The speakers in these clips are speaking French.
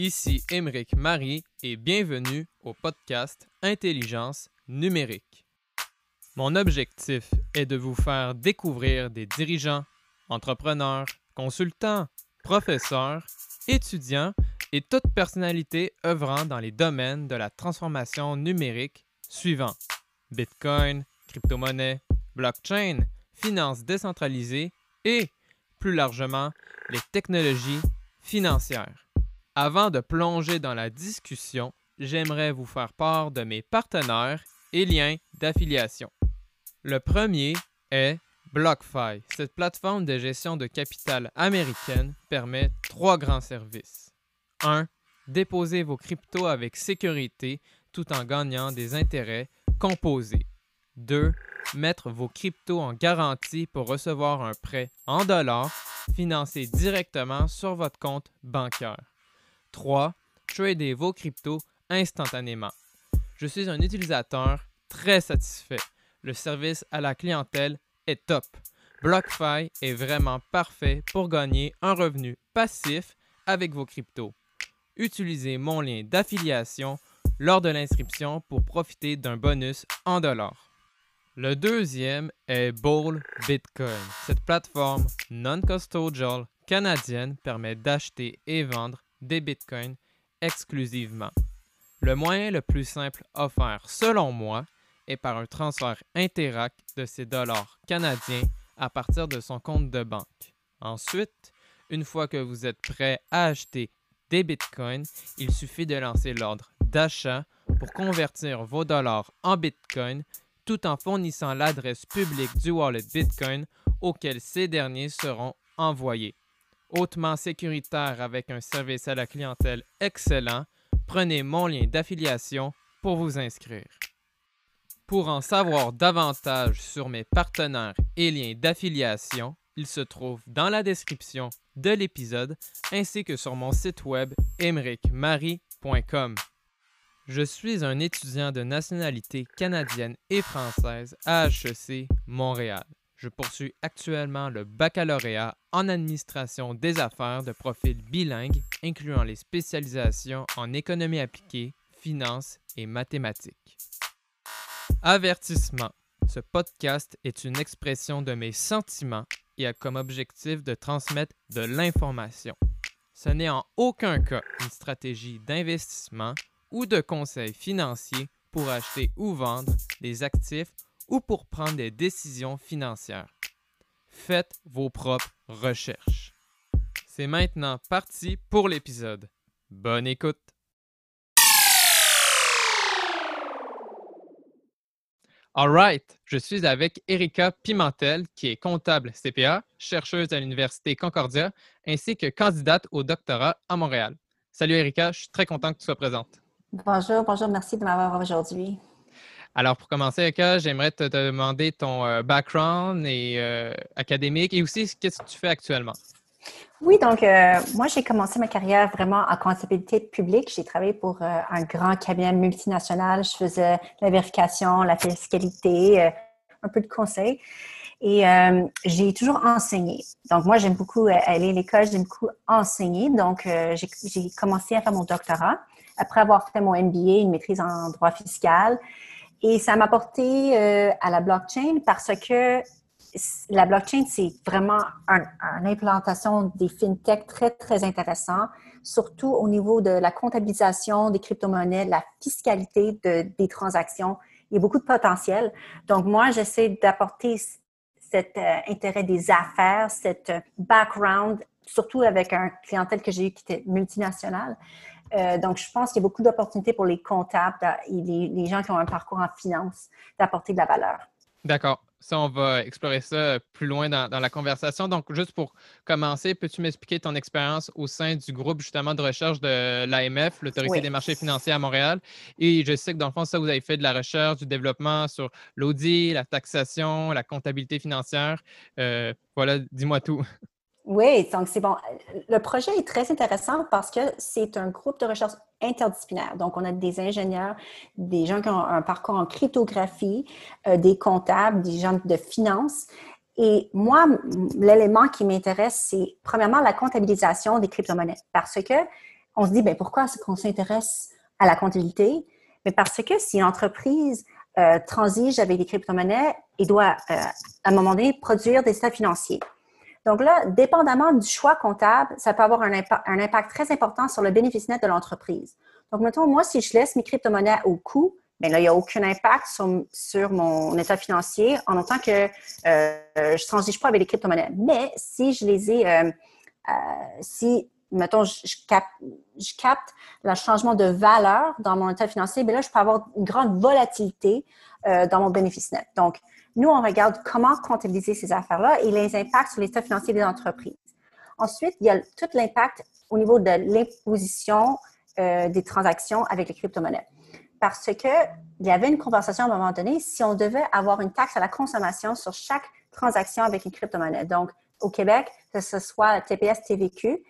Ici Émeric Marie et bienvenue au podcast Intelligence numérique. Mon objectif est de vous faire découvrir des dirigeants, entrepreneurs, consultants, professeurs, étudiants et toute personnalité œuvrant dans les domaines de la transformation numérique suivants Bitcoin, crypto-monnaie, blockchain, finances décentralisées et, plus largement, les technologies financières. Avant de plonger dans la discussion, j'aimerais vous faire part de mes partenaires et liens d'affiliation. Le premier est BlockFi. Cette plateforme de gestion de capital américaine permet trois grands services. 1. Déposer vos cryptos avec sécurité tout en gagnant des intérêts composés. 2. Mettre vos cryptos en garantie pour recevoir un prêt en dollars financé directement sur votre compte bancaire. 3. Trader vos cryptos instantanément. Je suis un utilisateur très satisfait. Le service à la clientèle est top. BlockFi est vraiment parfait pour gagner un revenu passif avec vos cryptos. Utilisez mon lien d'affiliation lors de l'inscription pour profiter d'un bonus en dollars. Le deuxième est Bowl Bitcoin. Cette plateforme non-custodial canadienne permet d'acheter et vendre des bitcoins exclusivement. Le moyen le plus simple offert, selon moi, est par un transfert Interac de ses dollars canadiens à partir de son compte de banque. Ensuite, une fois que vous êtes prêt à acheter des bitcoins, il suffit de lancer l'ordre d'achat pour convertir vos dollars en bitcoin tout en fournissant l'adresse publique du wallet bitcoin auquel ces derniers seront envoyés hautement sécuritaire avec un service à la clientèle excellent, prenez mon lien d'affiliation pour vous inscrire. Pour en savoir davantage sur mes partenaires et liens d'affiliation, ils se trouvent dans la description de l'épisode ainsi que sur mon site web emericmarie.com. Je suis un étudiant de nationalité canadienne et française à HEC Montréal. Je poursuis actuellement le baccalauréat en administration des affaires de profil bilingue, incluant les spécialisations en économie appliquée, finance et mathématiques. Avertissement. Ce podcast est une expression de mes sentiments et a comme objectif de transmettre de l'information. Ce n'est en aucun cas une stratégie d'investissement ou de conseil financier pour acheter ou vendre des actifs ou pour prendre des décisions financières. Faites vos propres recherches. C'est maintenant parti pour l'épisode. Bonne écoute. All right, je suis avec Erika Pimentel, qui est comptable CPA, chercheuse à l'Université Concordia, ainsi que candidate au doctorat à Montréal. Salut Erika, je suis très content que tu sois présente. Bonjour, bonjour, merci de m'avoir aujourd'hui. Alors, pour commencer, j'aimerais te, demander ton euh, background et, euh, académique et aussi qu'est-ce que tu fais actuellement. Oui, donc euh, moi, j'ai commencé ma carrière vraiment en comptabilité publique. J'ai travaillé pour un grand cabinet multinational. Je faisais la vérification, la fiscalité, un peu de conseil. Et j'ai toujours enseigné. Donc, moi, j'aime beaucoup aller à l'école, j'aime beaucoup enseigner. Donc, j'ai commencé à faire mon doctorat. Après avoir fait mon MBA, une maîtrise en droit fiscal, et ça m'a porté euh, à la blockchain parce que la blockchain, c'est vraiment une implantation des fintech très, très intéressant, surtout au niveau de la comptabilisation des crypto-monnaies, la fiscalité des transactions. Il y a beaucoup de potentiel. Donc, moi, j'essaie d'apporter cet euh, intérêt des affaires, cet background, surtout avec un clientèle que j'ai eu qui était multinationale. Euh, donc, je pense qu'il y a beaucoup d'opportunités pour les comptables et les, gens qui ont un parcours en finance d'apporter de la valeur. D'accord. Ça, on va explorer ça plus loin dans, la conversation. Donc, juste pour commencer, peux-tu m'expliquer ton expérience au sein du groupe justement de recherche de l'AMF, l'Autorité des marchés financiers à Montréal? Et je sais que dans le fond, ça, vous avez fait de la recherche, du développement sur l'audit, la taxation, la comptabilité financière. Euh, voilà, dis-moi tout. Oui, donc c'est bon. Le projet est très intéressant parce que c'est un groupe de recherche interdisciplinaire. Donc, on a des ingénieurs, des gens qui ont un parcours en cryptographie, euh, des comptables, des gens de finance. Et moi, l'élément qui m'intéresse, c'est premièrement la comptabilisation des crypto-monnaies parce que on se dit, ben pourquoi est-ce qu'on s'intéresse à la comptabilité? Mais parce que si une entreprise euh, transige avec des crypto-monnaies, il doit, euh, à un moment donné, produire des états financiers. Donc là, dépendamment du choix comptable, ça peut avoir un, impact, très important sur le bénéfice net de l'entreprise. Donc, mettons, moi, si je laisse mes crypto-monnaies au coût, bien là, il n'y a aucun impact sur, mon état financier en autant que euh, je ne transige pas avec les crypto-monnaies. Mais si je les ai, euh, euh, si, mettons, je, je capte le changement de valeur dans mon état financier, bien là, je peux avoir une grande volatilité dans mon bénéfice net. Donc, nous, on regarde comment comptabiliser ces affaires-là et les impacts sur l'état financier des entreprises. Ensuite, il y a tout l'impact au niveau de l'imposition euh, des transactions avec les crypto-monnaies. Parce qu'il y avait une conversation à un moment donné si on devait avoir une taxe à la consommation sur chaque transaction avec une crypto-monnaie. Donc, au Québec, que ce soit TPS, TVQ,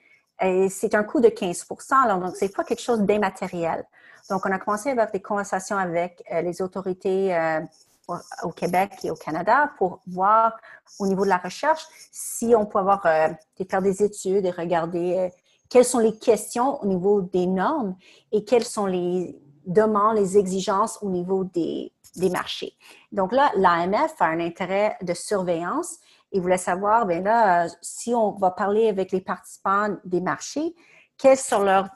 c'est un coût de 15% donc c'est pas quelque chose d'immatériel. Donc, on a commencé à avoir des conversations avec euh, les autorités euh, au Québec et au Canada pour voir au niveau de la recherche si on peut avoir euh, faire des études et regarder euh, quelles sont les questions au niveau des normes et quelles sont les demandes, les exigences au niveau des, des marchés. Donc là, l'AMF a un intérêt de surveillance et voulait savoir, bien là, si on va parler avec les participants des marchés, quelles sont leurs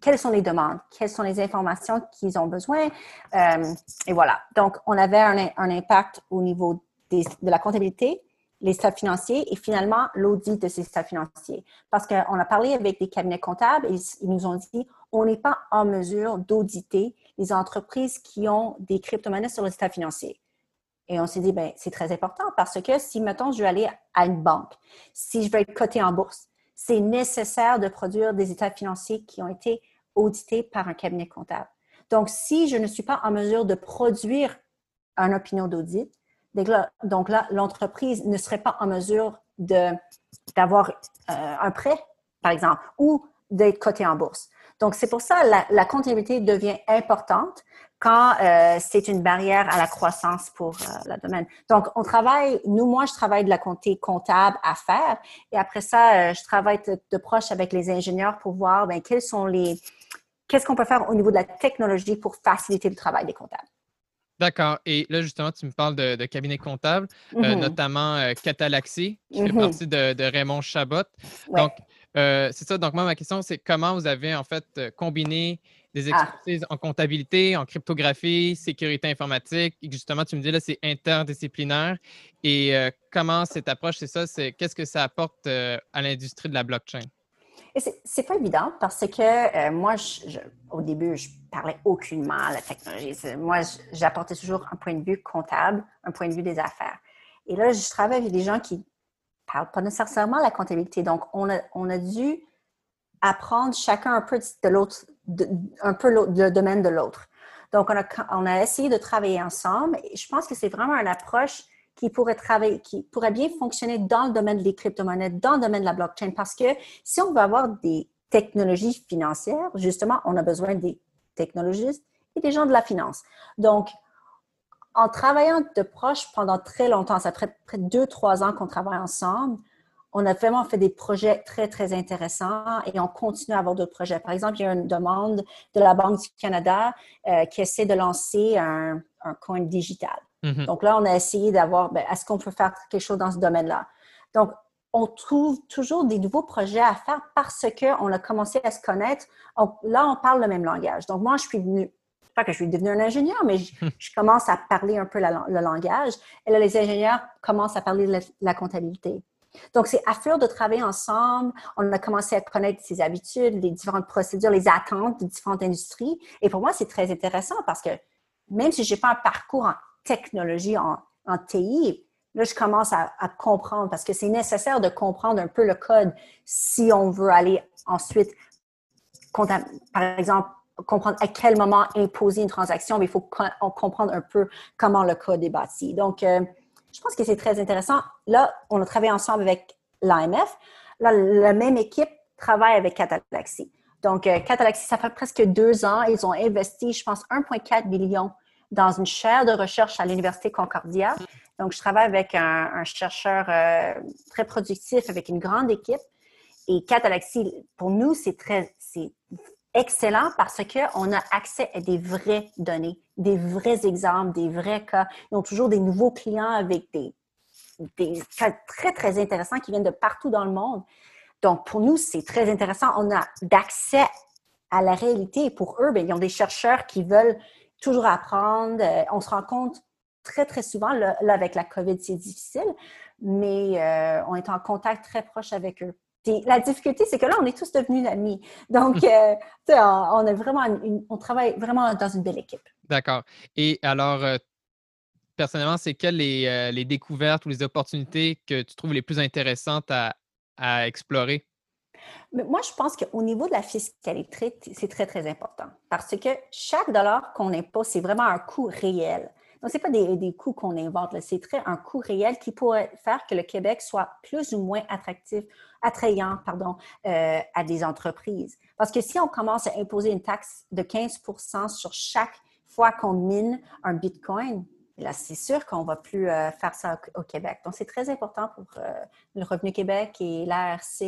quelles sont les demandes, quelles sont les informations qu'ils ont besoin? Euh, et voilà. Donc, on avait un, impact au niveau de la comptabilité, les stades financiers et finalement l'audit de ces stades financiers. Parce qu'on a parlé avec des cabinets comptables et ils nous ont dit on n'est pas en mesure d'auditer les entreprises qui ont des crypto-monnaies sur le stade financier. Et on s'est dit, ben, c'est très important parce que si, mettons, je vais aller à une banque, si je veux être coté en bourse, c'est nécessaire de produire des états financiers qui ont été audités par un cabinet comptable. Donc, si je ne suis pas en mesure de produire un opinion d'audit, donc là, l'entreprise ne serait pas en mesure d'avoir euh, un prêt, par exemple, ou d'être coté en bourse. Donc, c'est pour ça que la, la comptabilité devient importante quand euh, c'est une barrière à la croissance pour euh, le domaine. Donc, on travaille, nous, moi, je travaille de la comptabilité comptable à faire et après ça, euh, je travaille de, proche avec les ingénieurs pour voir ben, quels sont les, qu'est-ce qu'on peut faire au niveau de la technologie pour faciliter le travail des comptables. D'accord. Et là, justement, tu me parles de, cabinet comptable, mm-hmm. notamment Catalaxy, qui fait mm-hmm. partie de, Raymond Chabot. Donc, c'est ça. Donc, moi, ma question, c'est comment vous avez en fait combiné des ah. expertises en comptabilité, en cryptographie, sécurité informatique. justement, tu me dis là, c'est interdisciplinaire. Et euh, comment cette approche, c'est ça, c'est qu'est-ce que ça apporte euh, à l'industrie de la blockchain? C'est pas évident parce que euh, moi, au début, je parlais aucunement à la technologie. Moi, j'apportais toujours un point de vue comptable, un point de vue des affaires. Et là, je travaille avec des gens qui parlent pas nécessairement la comptabilité. Donc, on a, on a dû apprendre chacun un peu de l'autre, un peu le domaine de l'autre. Donc, on a, essayé de travailler ensemble et je pense que c'est vraiment une approche qui pourrait travailler, qui pourrait bien fonctionner dans le domaine des crypto-monnaies, dans le domaine de la blockchain, parce que si on veut avoir des technologies financières, justement, on a besoin des technologistes et des gens de la finance. Donc, en travaillant de proche pendant très longtemps, ça fait près de deux, trois ans qu'on travaille ensemble, on a vraiment fait des projets très, très intéressants et on continue à avoir d'autres projets. Par exemple, il y a une demande de la Banque du Canada euh, qui essaie de lancer un, coin digital. Mm-hmm. Donc là, on a essayé d'avoir, ben, est-ce qu'on peut faire quelque chose dans ce domaine-là? Donc, on trouve toujours des nouveaux projets à faire parce qu'on a commencé à se connaître. là, on parle le même langage. Donc, moi, je suis venue, pas que je suis devenue un ingénieur, mais je, commence à parler un peu le langage. Et là, les ingénieurs commencent à parler de la comptabilité. Donc, c'est à faire de travailler ensemble. On a commencé à connaître ses habitudes, les différentes procédures, les attentes de différentes industries. Et pour moi, c'est très intéressant parce que même si je n'ai pas un parcours en technologie, en, TI, là, je commence à, comprendre parce que c'est nécessaire de comprendre un peu le code si on veut aller ensuite, par exemple, comprendre à quel moment imposer une transaction, mais il faut comprendre un peu comment le code est bâti. Donc, euh, je pense que c'est très intéressant. Là, on a travaillé ensemble avec l'AMF. Là, la même équipe travaille avec Catalaxy. Donc, euh, Catalaxy, ça fait presque deux ans. Ils ont investi, je pense, 1,4 million dans une chaire de recherche à l'Université Concordia. Donc, je travaille avec un, chercheur euh, très productif, avec une grande équipe. Et Catalaxy, pour nous, c'est très, c'est excellent parce qu'on a accès à des vraies données, des vrais exemples, des vrais cas. Ils ont toujours des nouveaux clients avec des, cas très, très intéressants qui viennent de partout dans le monde. Donc, pour nous, c'est très intéressant. On a d'accès à la réalité. Pour eux, bien, ils ont des chercheurs qui veulent toujours apprendre. Euh, on se rend compte très, très souvent, là, avec la COVID, c'est difficile, mais euh, on est en contact très proche avec eux la difficulté, c'est que là, on est tous devenus amis. Donc, euh, on, a vraiment on travaille vraiment dans une belle équipe. D'accord. Et alors, euh, personnellement, c'est quelles euh, les, découvertes ou les opportunités que tu trouves les plus intéressantes à, explorer? moi, je pense qu'au niveau de la fiscalité, c'est très, très important parce que chaque dollar qu'on impose, c'est vraiment un coût réel. Donc, ce n'est pas des, des coûts qu'on invente, c'est très un coût réel qui pourrait faire que le Québec soit plus ou moins attractif, attrayant pardon, euh, à des entreprises. Parce que si on commence à imposer une taxe de 15% sur chaque fois qu'on mine un Bitcoin, là, c'est sûr qu'on ne va plus euh, faire ça au, Québec. Donc, c'est très important pour euh, le Revenu Québec et l'ARC,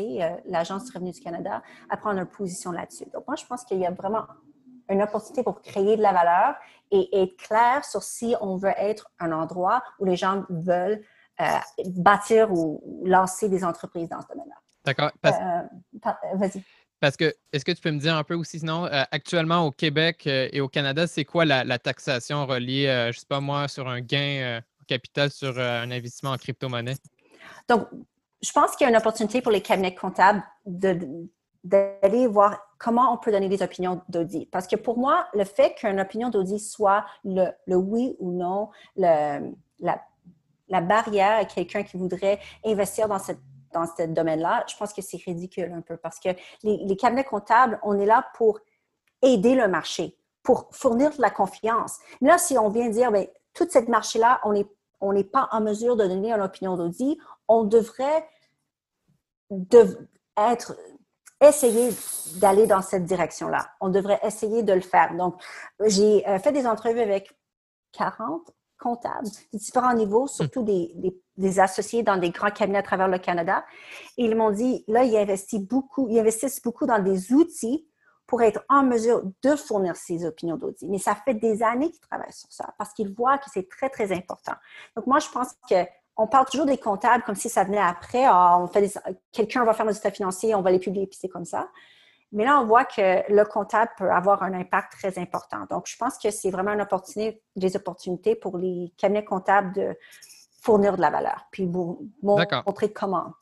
l'Agence du revenu du Canada, à prendre une position là-dessus. Donc, moi, je pense qu'il y a vraiment une opportunité pour créer de la valeur et être clair sur si on veut être un endroit où les gens veulent euh, bâtir ou lancer des entreprises dans ce domaine-là. D'accord. Euh, vas-y. Parce que, est-ce que tu peux me dire un peu aussi, sinon, euh, actuellement au Québec et au Canada, c'est quoi la, taxation reliée, je ne sais pas moi, sur un gain capital sur un investissement en crypto-monnaie? Donc, je pense qu'il y a une opportunité pour les cabinets comptables de, d'aller voir comment on peut donner des opinions d'audit. Parce que pour moi, le fait qu'une opinion d'audit soit le, oui ou non, la, barrière à quelqu'un qui voudrait investir dans ce domaine-là, je pense que c'est ridicule un peu parce que les, cabinets comptables, on est là pour aider le marché, pour fournir de la confiance. Mais là, si on vient dire, bien, toute cette marché-là, on n'est pas en mesure de donner une opinion d'audit, on devrait de, être essayer d'aller dans cette direction-là. On devrait essayer de le faire. Donc, j'ai euh, fait des entrevues avec 40 comptables de différents niveaux, surtout des, des, associés dans des grands cabinets à travers le Canada. Et ils m'ont dit, là, ils investissent beaucoup, ils investissent beaucoup dans des outils pour être en mesure de fournir ces opinions d'audit. Mais ça fait des années qu'ils travaillent sur ça parce qu'ils voient que c'est très, très important. Donc, moi, je pense que on parle toujours des comptables comme si ça venait après. Ah, on fait quelqu'un va faire nos états financiers, on va les publier, puis c'est comme ça. Mais là, on voit que le comptable peut avoir un impact très important. Donc, je pense que c'est vraiment une opportunité, des opportunités pour les cabinets comptables de fournir de la valeur, puis montrer comment.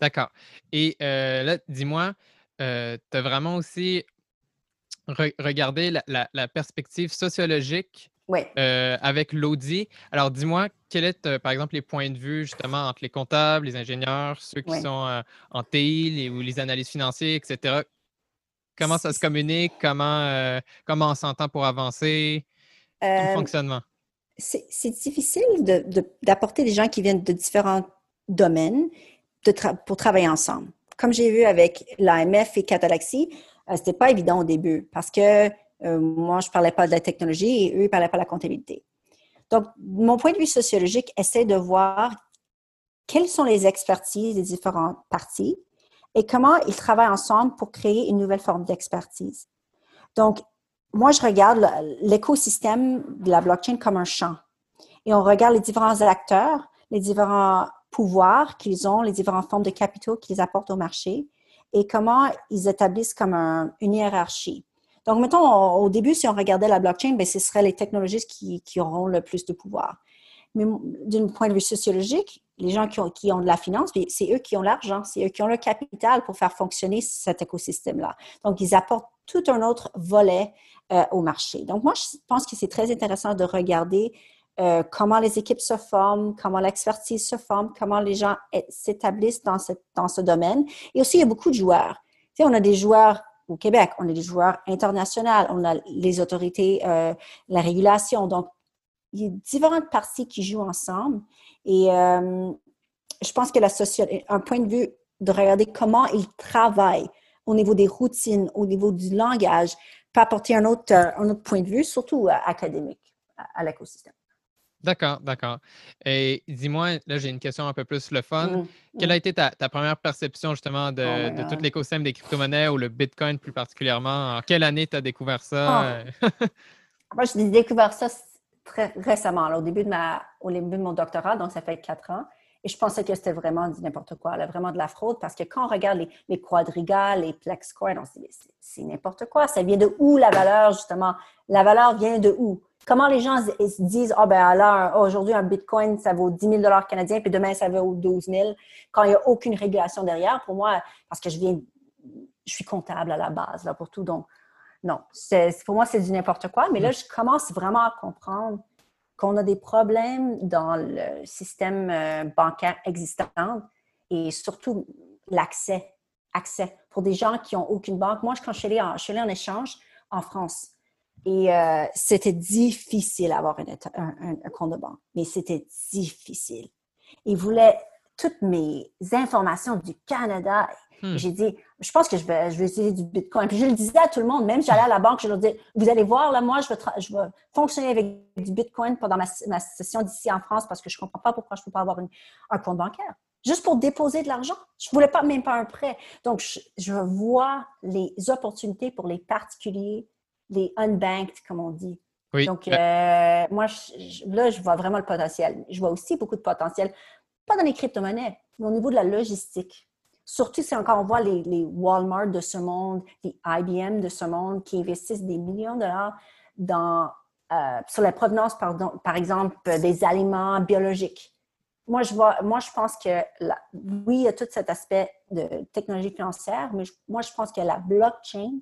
D'accord. Et euh, là, dis-moi, euh, tu as vraiment aussi regardé la perspective sociologique euh, avec l'audit. Alors, dis-moi, quels sont, euh, par exemple, les points de vue justement entre les comptables, les ingénieurs, ceux qui sont euh, en TI ou les analyses financières, etc. Comment ça se communique? Comment, comment on s'entend pour avancer? Tout fonctionnement. C'est difficile d'apporter des gens qui viennent de différents domaines pour travailler ensemble. Comme j'ai vu avec l'AMF et Catalaxy, ce n'était pas évident au début parce que euh, moi, je ne parlais pas de la technologie et eux, ils ne parlaient pas de la comptabilité. Donc, mon point de vue sociologique essaie de voir quelles sont les expertises des différentes parties et comment ils travaillent ensemble pour créer une nouvelle forme d'expertise. Donc, moi, je regarde l'écosystème de la blockchain comme un champ. Et on regarde les différents acteurs, les différents pouvoirs qu'ils ont, les différentes formes de capitaux qu'ils apportent au marché et comment ils établissent comme une hiérarchie. Donc, mettons, au début, si on regardait la blockchain, bien, ce seraient les technologistes qui, auront le plus de pouvoir. Mais d'un point de vue sociologique, les gens qui ont, de la finance, c'est eux qui ont l'argent, c'est eux qui ont le capital pour faire fonctionner cet écosystème-là. Donc, ils apportent tout un autre volet euh, au marché. Donc, moi, je pense que c'est très intéressant de regarder euh, comment les équipes se forment, comment l'expertise se forme, comment les gens s'établissent dans, dans ce domaine. Et aussi, il y a beaucoup de joueurs. Tu on a des joueurs au Québec. On a des joueurs internationaux, on a les autorités, euh, la régulation. Donc, il y a différentes parties qui jouent ensemble. Et euh, je pense que la un point de vue de regarder comment ils travaillent au niveau des routines, au niveau du langage, peut apporter un autre, un autre point de vue, surtout euh, académique, à, l'écosystème. D'accord, d'accord. Et dis-moi, là, j'ai une question un peu plus le fun. Mmh, Quelle a été ta, première perception justement de, oh tout l'écosystème des crypto-monnaies ou le Bitcoin plus particulièrement? En quelle année tu as découvert ça? Oh. Moi, j'ai découvert ça très récemment, au, début de ma, au début de mon doctorat, donc ça fait quatre ans. Et je pensais que c'était vraiment du n'importe quoi, vraiment de la fraude, parce que quand on regarde les, les quadrigales, les plex coins, c'est n'importe quoi. Ça vient de où la valeur, justement? La valeur vient de où? Comment les gens se disent, ah oh, ben alors, aujourd'hui, un bitcoin, ça vaut 10 000 canadiens, puis demain, ça vaut 12 000, quand il n'y a aucune régulation derrière, pour moi, parce que je viens, je suis comptable à la base, là, pour tout. Donc, non, pour moi, c'est du n'importe quoi. Mais là, mm. je commence vraiment à comprendre qu'on a des problèmes dans le système euh, bancaire existant et surtout l'accès. Accès. Pour des gens qui n'ont aucune banque. Moi, quand je suis allée en, je en échange en France, et euh, c'était difficile d'avoir un, compte de banque, mais c'était difficile. Ils voulaient toutes mes informations du Canada. Hmm. J'ai dit, je pense que je vais, je vais utiliser du Bitcoin. Puis je le disais à tout le monde, même j'allais à la banque, je leur disais, vous allez voir, là, moi, je vais, je vais fonctionner avec du Bitcoin pendant ma, ma session d'ici en France parce que je ne comprends pas pourquoi je ne peux pas avoir un compte bancaire. Juste pour déposer de l'argent. Je ne voulais pas même pas un prêt. Donc, je, je, vois les opportunités pour les particuliers, les unbanked, comme on dit. Donc, euh, moi, là, je vois vraiment le potentiel. Je vois aussi beaucoup de potentiel, pas dans les crypto-monnaies, mais au niveau de la logistique. Surtout si encore on voit les, Walmart de ce monde, les IBM de ce monde qui investissent des millions de dollars dans, euh, sur la provenance, pardon, par exemple, des aliments biologiques. Moi, je, vois, moi, je pense que, oui, il y a tout cet aspect de technologie financière, mais moi, je pense que la blockchain,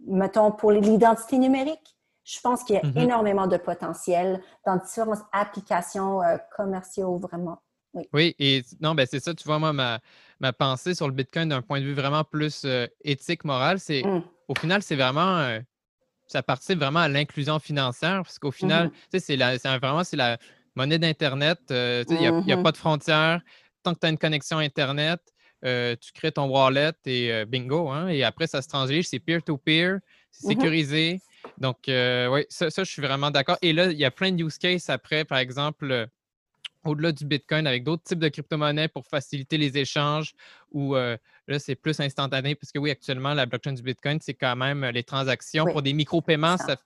mettons, pour l'identité numérique, je pense qu'il y a mm-hmm. énormément de potentiel dans différentes applications euh, commerciales, vraiment. Oui. et non, ben c'est ça, tu vois, moi, ma, ma pensée sur le Bitcoin d'un point de vue vraiment plus euh, éthique, moral, c'est mm. au final, c'est vraiment, euh, ça participe vraiment à l'inclusion financière, parce qu'au final, tu sais, c'est vraiment, c'est la monnaie d'Internet, il n'y a, mm-hmm. pas de frontières. Tant que tu as une connexion Internet, tu crées ton wallet et bingo, hein, et après, ça se transige, c'est peer-to-peer, c'est mm-hmm. sécurisé. Donc, oui, ça, ça, je suis vraiment d'accord. Et là, il y a plein de use cases après, par exemple, au-delà du Bitcoin avec d'autres types de crypto-monnaies pour faciliter les échanges ou là, c'est plus instantané parce que oui, actuellement, la blockchain du Bitcoin, c'est quand même les transactions. Pour des micro-paiements, ça.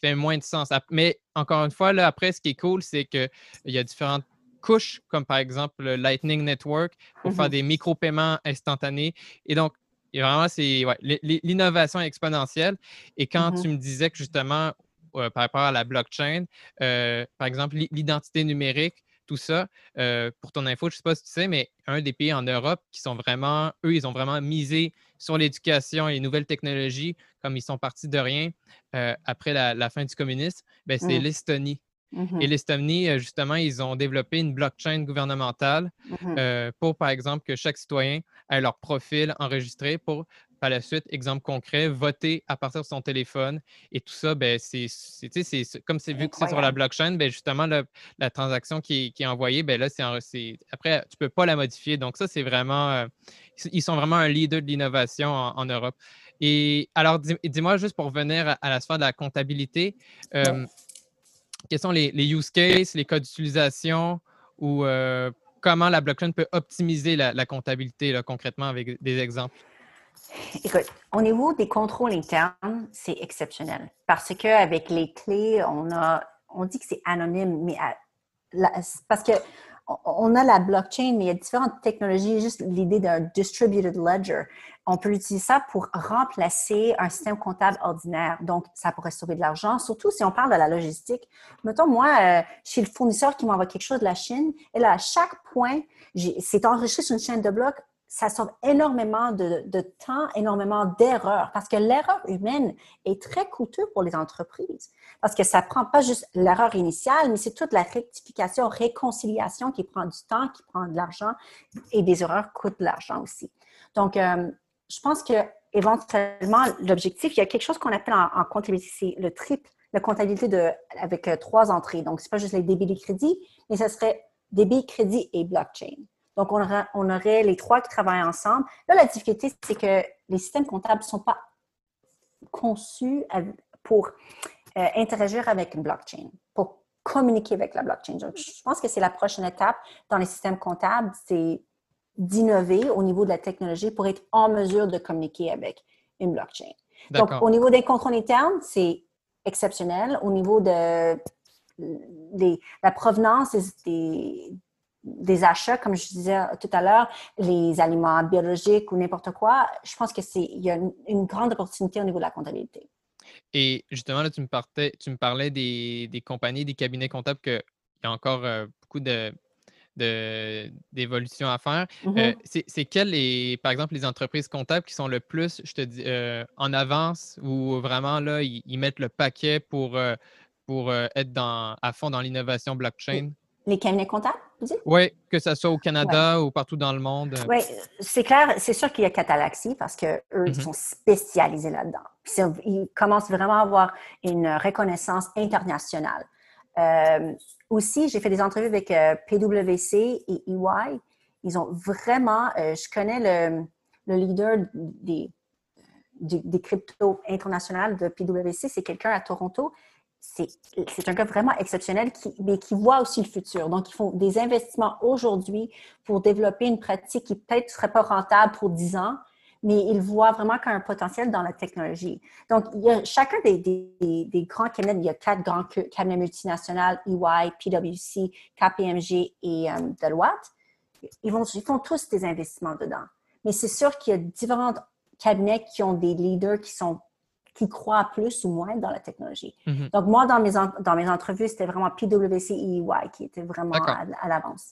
fait moins de sens. Mais encore une fois, là, après, ce qui est cool, c'est qu'il y a différentes couches, comme par exemple le Lightning Network, pour faire mmh des micro-paiements instantanés. Et donc, vraiment, c'est l'innovation exponentielle. Et quand mmh tu me disais que justement, par rapport à la blockchain, par exemple, l'identité numérique, tout ça. Euh, pour ton info, je ne sais pas si tu sais, mais un des pays en Europe qui sont vraiment, eux, ils ont vraiment misé sur l'éducation et les nouvelles technologies, comme ils sont partis de rien euh, après la, fin du communisme, ben, c'est mmh. l'Estonie. Mmh et l'Estonie, euh, justement, ils ont développé une blockchain gouvernementale mmh pour, par exemple, que chaque citoyen ait leur profil enregistré pour par la suite, exemple concret, voter à partir de son téléphone. Et tout ça, ben, c'est, comme c'est vu que c'est sur la blockchain, ben, justement, la transaction qui est, envoyée, ben, là, c'est, après, tu ne peux pas la modifier. Donc, ça, c'est vraiment. Euh, ils sont vraiment un leader de l'innovation en, Europe. Et alors, dis-moi, juste pour revenir à, la sphère de la comptabilité, euh, quels sont les, use cases, les cas d'utilisation ou euh, comment la blockchain peut optimiser la, comptabilité là, concrètement avec des exemples? Écoute, au niveau des contrôles internes, c'est exceptionnel parce qu'avec les clés, on a, on dit que c'est anonyme, mais parce que on a la blockchain, mais il y a différentes technologies, juste l'idée d'un distributed ledger. On peut utiliser ça pour remplacer un système comptable ordinaire. Donc, ça pourrait sauver de l'argent, surtout si on parle de la logistique. Mettons, moi, euh, chez le fournisseur qui m'envoie quelque chose de la Chine, et là, à chaque point, c'est enregistré sur une chaîne de blocs, ça sauve énormément de, temps, énormément d'erreurs, parce que l'erreur humaine est très coûteuse pour les entreprises, parce que ça prend pas juste l'erreur initiale, mais c'est toute la rectification, réconciliation qui prend du temps, qui prend de l'argent, et des erreurs coûtent de l'argent aussi. Donc, euh, je pense que éventuellement, l'objectif, il y a quelque chose qu'on appelle en, comptabilité, c'est le triple, la comptabilité de, avec euh, trois entrées. Donc, c'est pas juste les débits et crédits, mais ce serait débit, crédit et blockchain. Donc, on aurait, les trois qui travaillent ensemble. Là, la difficulté, c'est que les systèmes comptables ne sont pas conçus pour euh, interagir avec une blockchain, pour communiquer avec la blockchain. Donc, je pense que c'est la prochaine étape dans les systèmes comptables, c'est d'innover au niveau de la technologie pour être en mesure de communiquer avec une blockchain. Donc, au niveau des contrôles internes, c'est exceptionnel. Au niveau de, la provenance des, des achats, comme je disais tout à l'heure, les aliments biologiques ou n'importe quoi, je pense que c'est il y a une, grande opportunité au niveau de la comptabilité. Et justement, là, tu me, partais, tu me parlais des, des compagnies, des cabinets comptables, qu'il y a encore euh, beaucoup de, d'évolution à faire. Euh, mm-hmm. c'est quelles, les, par exemple, les entreprises comptables qui sont le plus, je te dis, euh, en avance ou vraiment là, ils, mettent le paquet pour, pour être dans, à fond dans l'innovation blockchain? Les cabinets comptables, vous dites? Oui, que ce soit au Canada ou partout dans le monde. Oui, c'est clair. C'est sûr qu'il y a Catalaxy parce qu'eux, ils mm-hmm. sont spécialisés là-dedans. Ils commencent vraiment à avoir une reconnaissance internationale. Euh, aussi, j'ai fait des entrevues avec euh, PwC et EY. Ils ont vraiment, euh, je connais le, le leader des, des, cryptos internationales de PwC, c'est quelqu'un à Toronto c'est un gars vraiment exceptionnel, qui, mais qui voit aussi le futur. Donc, ils font des investissements aujourd'hui pour développer une pratique qui peut-être ne serait pas rentable pour 10 ans, mais ils voient vraiment qu'il y a un potentiel dans la technologie. Donc, chacun des, grands cabinets, il y a quatre grands cabinets multinationaux, EY, PwC, KPMG et euh, Deloitte. Ils, ils font tous des investissements dedans. Mais c'est sûr qu'il y a différents cabinets qui ont des leaders qui sont qui croient plus ou moins dans la technologie. Mhm. Donc, moi, dans mes, dans mes entrevues, c'était vraiment PwC EY qui étaient vraiment à, l'avance.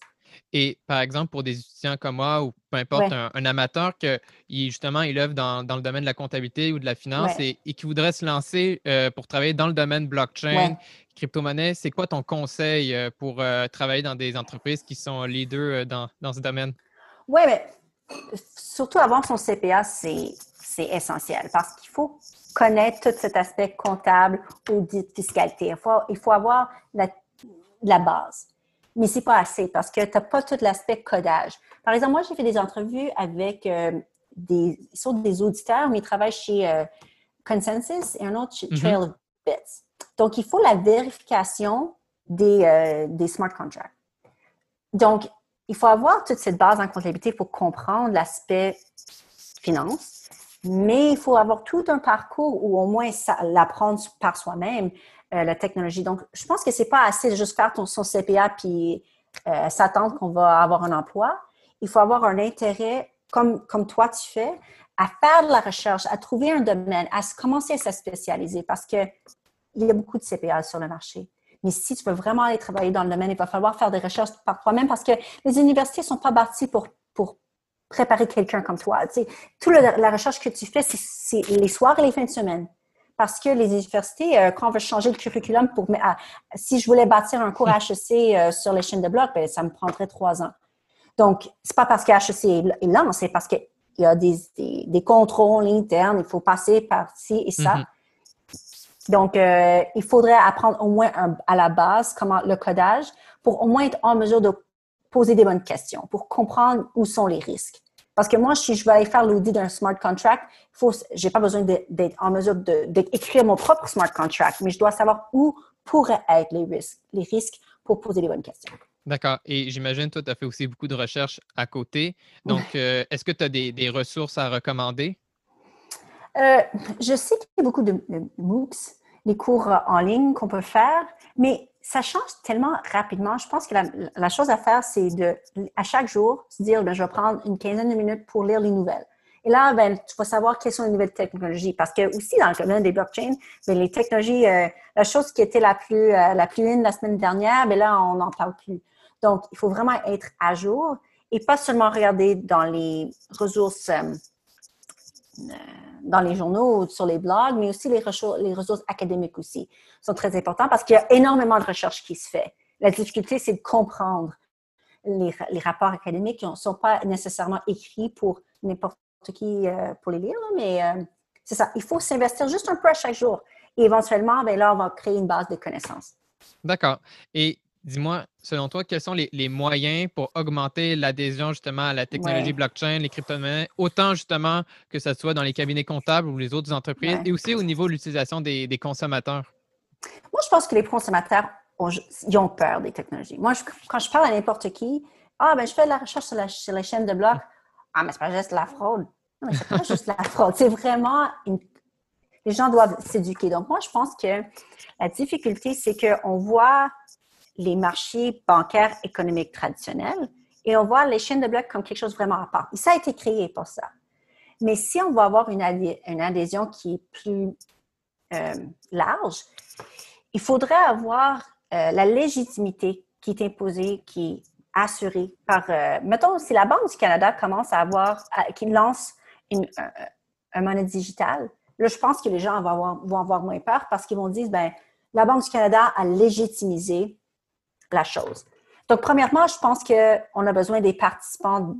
Et par exemple, pour des étudiants comme moi ou peu importe, un, amateur qui justement il œuvre dans, dans, le domaine de la comptabilité ou de la finance et, qui voudrait se lancer euh, pour travailler dans le domaine blockchain, crypto-monnaie, c'est quoi ton conseil euh, pour euh, travailler dans des entreprises qui sont leaders dans, dans ce domaine? Oui, mais surtout avoir son CPA, c'est essentiel parce qu'il faut connaître tout cet aspect comptable, audit, fiscalité. Il faut, il faut avoir la, la base. Mais c'est pas assez parce que tu n'as pas tout l'aspect codage. Par exemple, moi, j'ai fait des entrevues avec euh, des, ils sont des auditeurs, mais ils travaillent chez euh, Consensus et un autre chez mm-hmm. Trail of Bits. Donc, il faut la vérification des, euh, des smart contracts. Donc, il faut avoir toute cette base en comptabilité pour comprendre l'aspect finance, mais il faut avoir tout un parcours ou au moins l'apprendre par soi-même, euh, la technologie. Donc, je pense que c'est pas assez de juste faire son CPA puis euh, s'attendre qu'on va avoir un emploi. Il faut avoir un intérêt, comme, comme toi tu fais, à faire de la recherche, à trouver un domaine, à commencer à se spécialiser parce qu'il y a beaucoup de CPA sur le marché. Mais si tu veux vraiment aller travailler dans le domaine, il va falloir faire des recherches par toi-même parce que les universités ne sont pas bâties pour, pour préparer quelqu'un comme toi. Tu sais, toute la recherche que tu fais, c'est les soirs et les fins de semaine. Parce que les universités, euh, quand on veut changer le curriculum pour... si je voulais bâtir un cours HEC euh, sur les chaînes de blocs, ben, ça me prendrait trois ans. Donc, c'est pas parce que HEC est lent, c'est parce qu'il y a des, des, contrôles internes, il faut passer par ci et ça. Mm-hmm. Donc, euh, il faudrait apprendre au moins à la base comment le codage pour au moins être en mesure de poser des bonnes questions, pour comprendre où sont les risques. Parce que moi, si je veux aller faire l'audit d'un smart contract, je n'ai pas besoin d'être en mesure d'écrire mon propre smart contract, mais je dois savoir où pourraient être les risques, les risques pour poser les bonnes questions. D'accord. Et j'imagine, toi, tu as fait aussi beaucoup de recherches à côté. Donc, euh, est-ce que tu as des, ressources à recommander? Euh, je sais qu'il y a beaucoup de, de MOOCs, les cours en ligne qu'on peut faire, mais ça change tellement rapidement. Je pense que la, chose à faire, c'est de, à chaque jour, se dire, ben, je vais prendre une quinzaine de minutes pour lire les nouvelles. Et là, ben, tu vas savoir quelles sont les nouvelles technologies. Parce que aussi, dans le domaine des blockchains, ben, les technologies, euh, la chose qui était la plus, euh, la plus in la semaine dernière, ben là, on n'en parle plus. Donc, il faut vraiment être à jour et pas seulement regarder dans les ressources euh, dans les journaux, sur les blogs, mais aussi les les ressources académiques aussi sont très importants parce qu'il y a énormément de recherche qui se fait. La difficulté, c'est de comprendre les, les, rapports académiques qui ne sont pas nécessairement écrits pour n'importe qui euh, pour les lire, mais euh, c'est ça. Il faut s'investir juste un peu à chaque jour. Et éventuellement, ben là, on va créer une base de connaissances. D'accord. Et Dis-moi, selon toi, quels sont les, moyens pour augmenter l'adhésion justement à la technologie blockchain, les crypto-monnaies, autant justement que ce soit dans les cabinets comptables ou les autres entreprises, et aussi au niveau de l'utilisation des, consommateurs? Moi, je pense que les consommateurs ils ont peur des technologies. Moi, quand je parle à n'importe qui, ah, ben, je fais de la recherche sur la, sur la chaîne de blocs. Ah, mais c'est pas juste la fraude. Non, mais c'est pas juste la fraude. C'est vraiment une... Les gens doivent s'éduquer. Donc, moi, je pense que la difficulté, c'est qu'on voit les marchés bancaires économiques traditionnels et on voit les chaînes de blocs comme quelque chose vraiment à part. Et ça a été créé pour ça. Mais si on va avoir une, une adhésion qui est plus euh, large, il faudrait avoir euh, la légitimité qui est imposée, qui est assurée par, euh, mettons, si la Banque du Canada commence à avoir, qui lance une, un, monnaie digitale, là, je pense que les gens vont avoir, vont avoir moins peur parce qu'ils vont dire, ben, la Banque du Canada a légitimisé la chose. Donc, premièrement, je pense qu'on a besoin des participants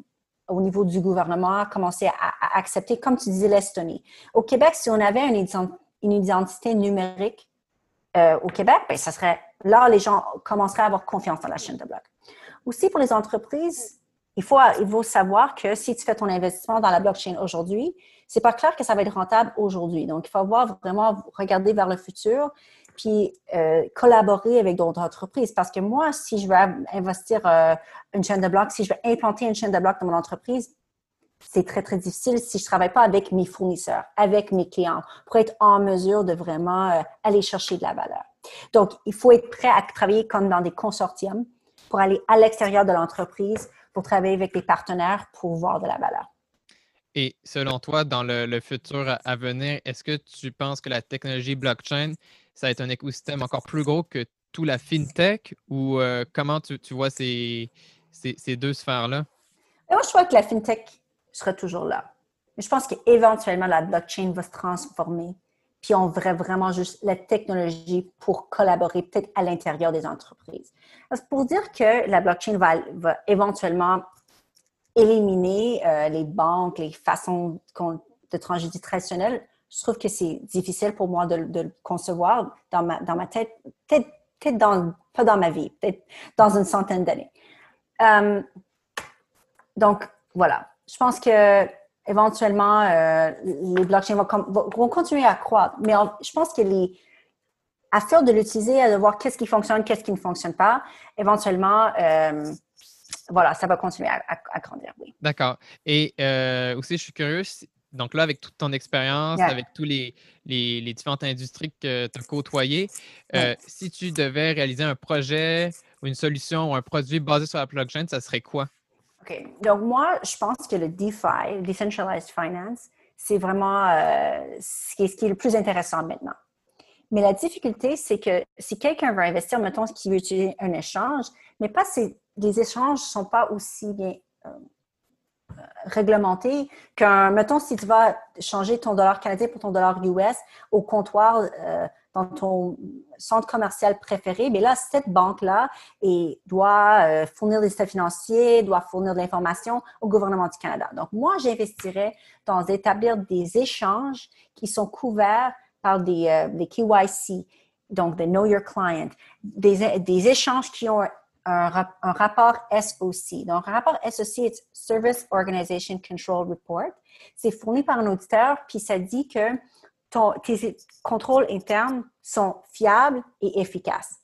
au niveau du gouvernement à commencer à, accepter, comme tu disais, l'Estonie. Au Québec, si on avait une, identité numérique euh, au Québec, ben, ça serait là, les gens commenceraient à avoir confiance dans la chaîne de blocs. Aussi, pour les entreprises, il faut, savoir que si tu fais ton investissement dans la blockchain aujourd'hui, c'est pas clair que ça va être rentable aujourd'hui. Donc, il faut vraiment regarder vers le futur puis euh, collaborer avec d'autres entreprises. Parce que moi, si je veux investir euh, une chaîne de blocs, si je veux implanter une chaîne de blocs dans mon entreprise, c'est très, très difficile si je ne travaille pas avec mes fournisseurs, avec mes clients, pour être en mesure de vraiment euh, aller chercher de la valeur. Donc, il faut être prêt à travailler comme dans des consortiums pour aller à l'extérieur de l'entreprise, pour travailler avec des partenaires pour voir de la valeur. Et selon toi, dans le, futur à venir, est-ce que tu penses que la technologie blockchain, ça va être un écosystème encore plus gros que tout la fintech ou euh, comment tu, vois ces, ces, deux sphères-là? Moi, je crois que la fintech sera toujours là. Mais je pense qu'éventuellement, la blockchain va se transformer. Puis on verrait vraiment juste la technologie pour collaborer peut-être à l'intérieur des entreprises. Parce que pour dire que la blockchain va, va éventuellement éliminer euh, les banques, les façons de tragédie traditionnelle, je trouve que c'est difficile pour moi de, le concevoir dans ma, tête, peut-être, pas dans ma vie, peut-être dans une centaine d'années. Euh, donc, voilà. Je pense que éventuellement, euh, les blockchains vont, continuer à croître, mais je pense que les, à faire de l'utiliser, à de voir qu'est-ce qui fonctionne, qu'est-ce qui ne fonctionne pas, éventuellement, voilà, ça va continuer à, grandir, oui. D'accord. Et euh, aussi, je suis curieuse, donc là, avec toute ton expérience, avec tous les, les, différentes industries que tu as côtoyées, euh, si tu devais réaliser un projet ou une solution ou un produit basé sur la blockchain, ça serait quoi? OK. Donc, moi, je pense que le DeFi, Decentralized Finance, c'est vraiment euh, ce, qui est, ce, qui est, le plus intéressant maintenant. Mais la difficulté, c'est que si quelqu'un veut investir, mettons, qui veut utiliser un échange, mais pas ces les échanges ne sont pas aussi bien euh, réglementés qu'un, mettons, si tu vas changer ton dollar canadien pour ton dollar US au comptoir euh, dans ton centre commercial préféré, mais là, cette banque-là doit euh, fournir des états financiers, doit fournir de l'information au gouvernement du Canada. Donc, moi, j'investirais dans établir des échanges qui sont couverts par des, des KYC, donc des Know Your Client, des, des échanges qui ont un, rapport SOC. Donc, un rapport SOC, Service Organization Control Report. C'est fourni par un auditeur, puis ça dit que ton, tes contrôles internes sont fiables et efficaces.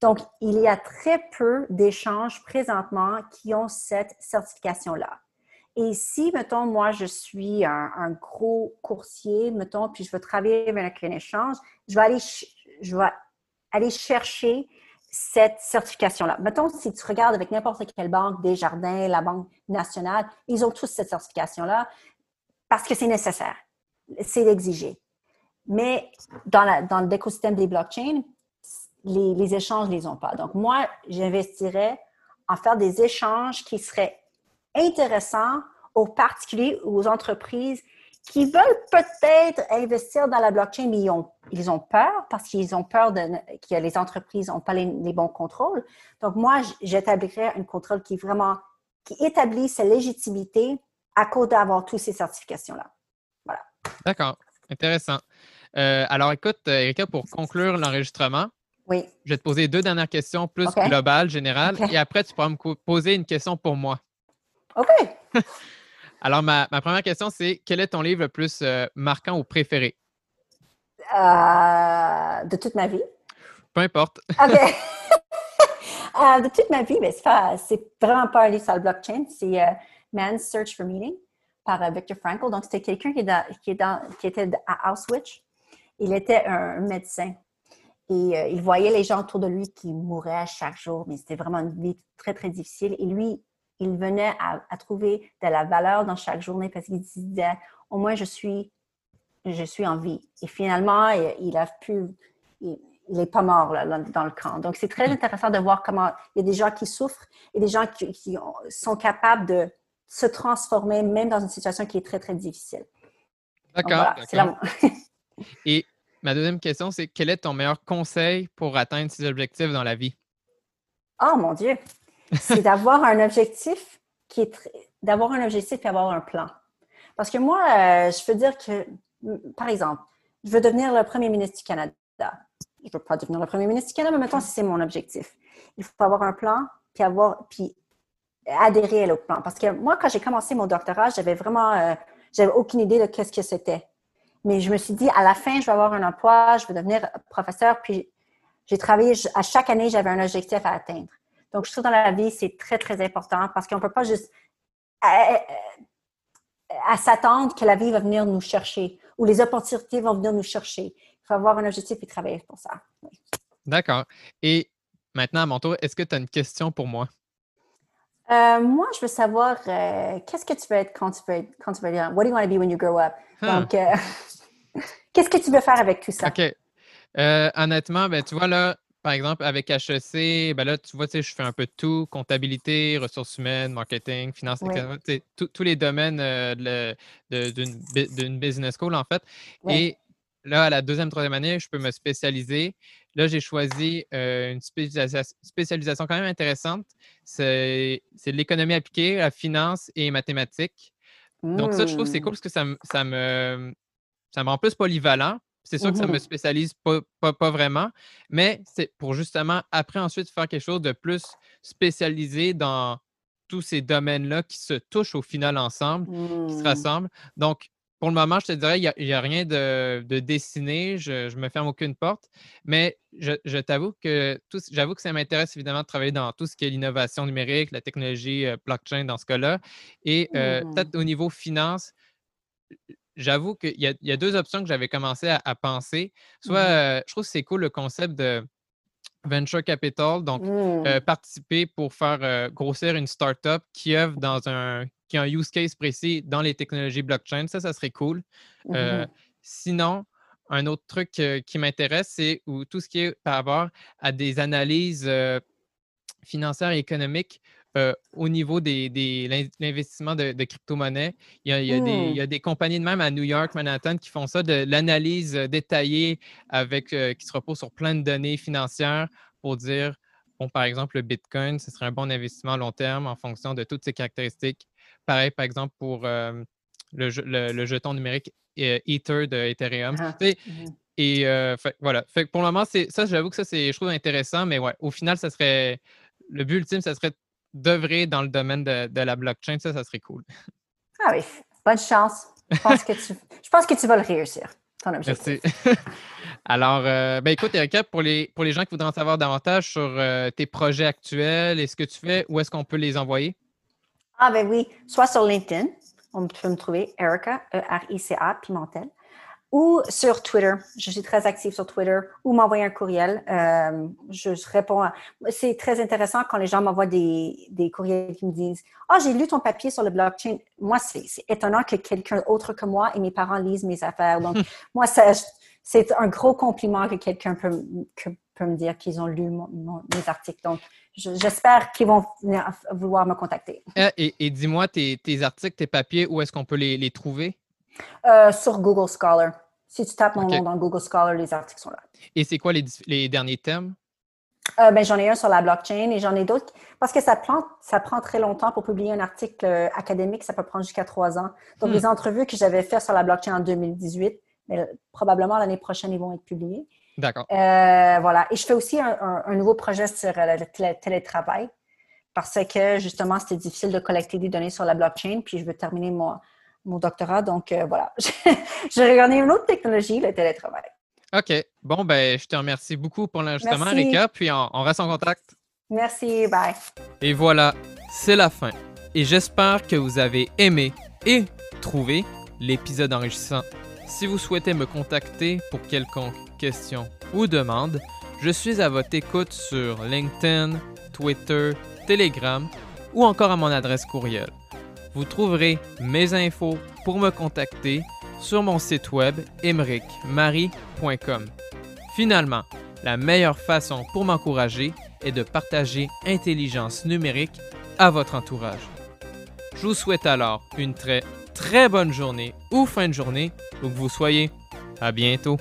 Donc, il y a très peu d'échanges présentement qui ont cette certification-là. Et si, mettons, moi, je suis un, gros coursier, mettons, puis je veux travailler avec un échange, je vais aller, je vais aller chercher cette certification-là. Mettons, si tu regardes avec n'importe quelle banque, Desjardins, la Banque nationale, ils ont tous cette certification-là parce que c'est nécessaire. C'est exigé. Mais dans, la, dans l'écosystème des blockchains, les, les échanges ne les ont pas. Donc, moi, j'investirais en faire des échanges qui seraient intéressants aux particuliers ou aux entreprises qui veulent peut-être investir dans la blockchain, mais ils ont, ils ont peur parce qu'ils ont peur de, que les entreprises n'ont pas les, bons contrôles. Donc, moi, j'établirais un contrôle qui vraiment, qui établit sa légitimité à cause d'avoir toutes ces certifications-là. Voilà. D'accord. Intéressant. Euh, alors, écoute, Erika, pour conclure l'enregistrement, oui. je vais te poser deux dernières questions plus globales, générales, et après, tu pourras me poser une question pour moi. OK. Alors, ma, première question, c'est quel est ton livre le plus euh, marquant ou préféré? Euh, de toute ma vie. peu importe. OK. Euh, de toute ma vie, mais c'est vraiment pas un livre sur le blockchain. C'est Man's Search for Meaning par Viktor Frankl. Donc, c'était quelqu'un qui, qui, qui, était à Auschwitz. Il était un médecin. Et il voyait les gens autour de lui qui mouraient à chaque jour, mais c'était vraiment une vie très, très difficile. Et lui, il venait à, trouver de la valeur dans chaque journée parce qu'il disait, au moins, je suis, je suis en vie. Et finalement, il, a pu, il n'est pas mort dans, le camp. Donc, c'est très intéressant de voir comment il y a des gens qui souffrent et des gens qui, sont capables de se transformer même dans une situation qui est très, très difficile. D'accord. et ma deuxième question, c'est quel est ton meilleur conseil pour atteindre ces objectifs dans la vie? Oh mon Dieu! C'est d'avoir un objectif qui est d'avoir un objectif et avoir un plan. Parce que moi, euh, je veux dire que, par exemple, je veux devenir le premier ministre du Canada. Je ne veux pas devenir le premier ministre du Canada, mais maintenant, si c'est mon objectif. Il faut avoir un plan, puis avoir, puis adhérer au plan. Parce que moi, quand j'ai commencé mon doctorat, j'avais vraiment, euh, j'avais aucune idée de qu'est-ce que c'était. Mais je me suis dit, à la fin, je vais avoir un emploi, je vais devenir professeur, puis j'ai travaillé, à chaque année, j'avais un objectif à atteindre. Donc, je trouve dans la vie, c'est très, très important parce qu'on ne peut pas juste à, s'attendre que la vie va venir nous chercher ou les opportunités vont venir nous chercher. Il faut avoir un objectif et travailler pour ça. D'accord. Et maintenant, à mon tour, est-ce que tu as une question pour moi? Euh, moi, je veux savoir euh, qu'est-ce que tu veux être quand tu veux être, quand tu veux dire What do you want to be when you grow up? Donc, euh, qu'est-ce que tu veux faire avec tout ça? OK. honnêtement, ben, tu vois, là, par exemple, avec HEC, ben là, tu vois, je fais un peu de tout, comptabilité, ressources humaines, marketing, finance, etc. Tous les domaines euh, d'une business school, en fait. Et là, à la deuxième, troisième année, je peux me spécialiser. Là, j'ai choisi euh, une spécialisation quand même intéressante. C'est de l'économie appliquée, la finance et mathématiques. Donc, ça, je trouve c'est cool mmh. parce que ça, ça, me, ça me rend plus polyvalent. C'est sûr que ça ne me mmh spécialise pas, pas, vraiment, mais c'est pour justement après ensuite faire quelque chose de plus spécialisé dans tous ces domaines-là qui se touchent au final ensemble, qui se mmh. rassemblent. Donc, pour le moment, je te dirais, il n'y a, rien de, dessiné, je ne me ferme aucune porte, mais je, t'avoue que j'avoue que ça m'intéresse évidemment de travailler dans tout ce qui est l'innovation numérique, la technologie euh, blockchain dans ce cas-là. Et euh, mmh peut-être au niveau finance, j'avoue qu'il y, a deux options que j'avais commencé à, penser. Soit, mmh euh, je trouve que c'est cool le concept de venture capital, donc euh, mmh. participer pour faire euh, grossir une startup qui œuvre dans un qui a un use case précis dans les technologies blockchain. Ça, ça serait cool. Mmh sinon, un autre truc qui m'intéresse, c'est tout ce qui est par rapport à des analyses financières et économiques euh, au niveau de l'investissement de, crypto-monnaies. Il, il, y a des compagnies de même à New York, Manhattan qui font ça, de l'analyse euh, détaillée avec, euh, qui se repose sur plein de données financières pour dire, bon, par exemple, le Bitcoin, ce serait un bon investissement à long terme en fonction de toutes ses caractéristiques. Pareil, par exemple, pour le, jeton numérique Ether de Ethereum. Ah, mhm. Et voilà. Fait, pour le moment, ça, j'avoue que ça, c'est, je trouve intéressant, mais ouais, au final, ça serait le but ultime, ça serait d'œuvrer dans le domaine de, la blockchain, ça, ça serait cool. Ah oui, bonne chance. Je pense que tu, je pense que tu vas le réussir, ton objectif. Merci. Alors, euh, ben écoute, Erika, pour les, pour les gens qui voudraient en savoir davantage sur euh, tes projets actuels et ce que tu fais, où est-ce qu'on peut les envoyer? Ah ben oui, soit sur LinkedIn, on peut me trouver Erika, E-R-I-C-A, Pimentel ou sur Twitter. Je suis très active sur Twitter ou m'envoyer un courriel. Euh, je, réponds à... C'est très intéressant quand les gens m'envoient des, des, courriels qui me disent « Ah, j'ai lu ton papier sur le blockchain. » Moi, c'est étonnant que quelqu'un autre que moi et mes parents lisent mes affaires. Donc, moi, c'est un gros compliment que quelqu'un peut, peut, me dire qu'ils ont lu mes articles. Donc, j'espère qu'ils vont vouloir me contacter. Euh, et, et dis-moi, tes, tes, articles, tes papiers, où est-ce qu'on peut les, les trouver? Euh, sur Google Scholar. Si tu tapes mon nom dans Google Scholar, les articles sont là. Et c'est quoi les, les, derniers thèmes? Euh, ben, j'en ai un sur la blockchain et j'en ai d'autres parce que ça prend, ça prend très longtemps pour publier un article euh, académique, ça peut prendre jusqu'à trois ans. Donc, les hmm. entrevues que j'avais faites sur la blockchain en 2018, mais probablement l'année prochaine, ils vont être publiées. D'accord. voilà. Et je fais aussi un, un, nouveau projet sur le télétravail parce que justement, c'était difficile de collecter des données sur la blockchain. Puis je veux terminer mon, mon doctorat. Donc, euh, voilà. J'ai regardé une autre technologie, le télétravail. OK. Bon, ben, je te remercie beaucoup pour l'enregistrement. Rika, puis on, on reste en contact. Merci, bye. Et voilà, c'est la fin. Et j'espère que vous avez aimé et trouvé l'épisode enrichissant. Si vous souhaitez me contacter pour quelconque question ou demande, je suis à votre écoute sur LinkedIn, Twitter, Telegram ou encore à mon adresse courriel. Vous trouverez mes infos pour me contacter sur mon site web emericmarie.com. Finalement, la meilleure façon pour m'encourager est de partager intelligence numérique à votre entourage. Je vous souhaite alors une très très bonne journée ou fin de journée où que vous soyez. À bientôt.